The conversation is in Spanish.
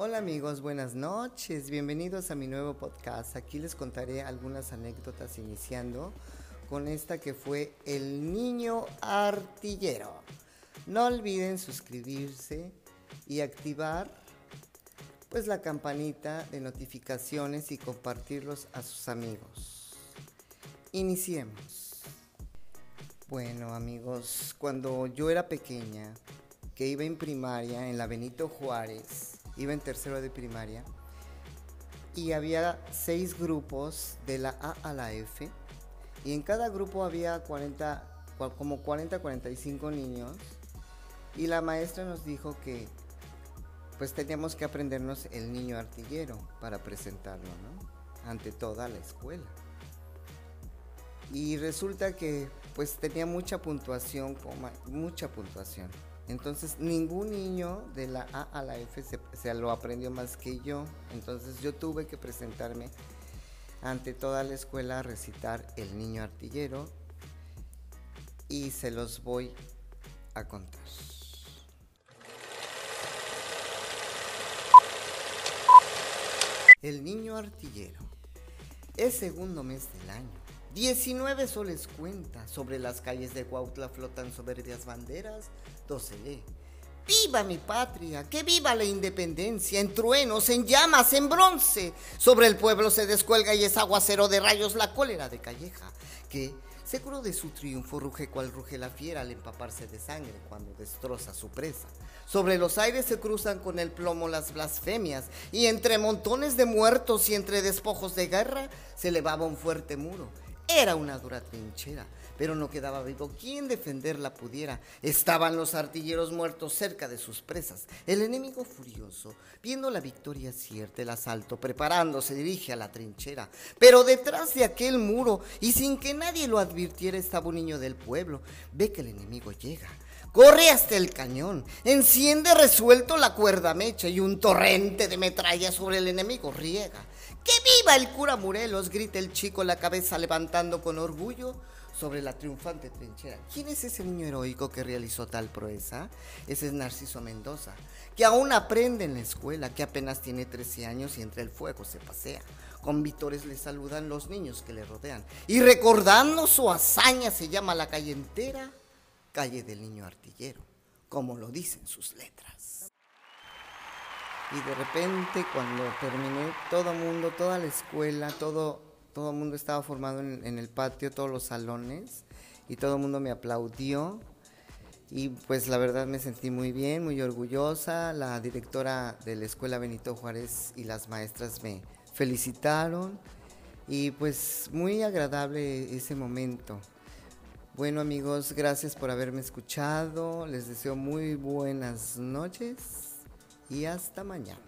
Hola amigos, buenas noches, bienvenidos a mi nuevo podcast. Aquí les contaré algunas anécdotas iniciando con esta que fue El Niño Artillero. No olviden suscribirse y activar pues la campanita de notificaciones y compartirlos a sus amigos. Iniciemos. Bueno amigos, cuando yo era pequeña, que iba en primaria en la Benito Juárez, iba en tercero de primaria y había seis grupos de la A a la F y en cada grupo había 40, como 40, 45 niños y la maestra nos dijo que pues teníamos que aprendernos el niño artillero para presentarlo. Ante toda la escuela. Y resulta que pues tenía mucha puntuación, mucha puntuación. Entonces ningún niño de la A a la F se, lo aprendió más que yo. Entonces yo tuve que presentarme ante toda la escuela a recitar El Niño Artillero y se los voy a contar. El Niño Artillero es segundo mes del año 19 soles cuenta, sobre las calles de Cuautla flotan soberbias banderas, 12 lee. ¡Viva mi patria! ¡Que viva la independencia! En truenos, en llamas, en bronce. Sobre el pueblo se descuelga y es aguacero de rayos la cólera de Calleja, que, seguro de su triunfo, ruge cual ruge la fiera al empaparse de sangre cuando destroza su presa. Sobre los aires se cruzan con el plomo las blasfemias, y entre montones de muertos y entre despojos de guerra se elevaba un fuerte muro era una dura trinchera, pero no quedaba vivo quien defenderla pudiera. Estaban los artilleros muertos cerca de sus presas. El enemigo furioso, viendo la victoria cierta, el asalto, preparando, se dirige a la trinchera. Pero detrás de aquel muro, y sin que nadie lo advirtiera, estaba un niño del pueblo. Ve que el enemigo llega. Corre hasta el cañón, enciende resuelto la cuerda mecha y un torrente de metralla sobre el enemigo riega. ¡Que viva el cura Morelos! grita el chico, la cabeza levantando con orgullo sobre la triunfante trinchera. ¿Quién es ese niño heroico que realizó tal proeza? Ese es Narciso Mendoza, que aún aprende en la escuela, que apenas tiene 13 años y entre el fuego se pasea. Con vítores le saludan los niños que le rodean. Y recordando su hazaña se llama la calle entera calle del niño artillero, como lo dicen sus letras. Y de repente cuando terminé, todo mundo, toda la escuela, todo todo mundo estaba formado en, el patio, todos los salones, y todo el mundo me aplaudió. Y pues la verdad me sentí muy bien, muy orgullosa. La directora de la escuela Benito Juárez y las maestras me felicitaron. Y pues muy agradable ese momento. Bueno amigos, gracias por haberme escuchado. Les deseo muy buenas noches y hasta mañana.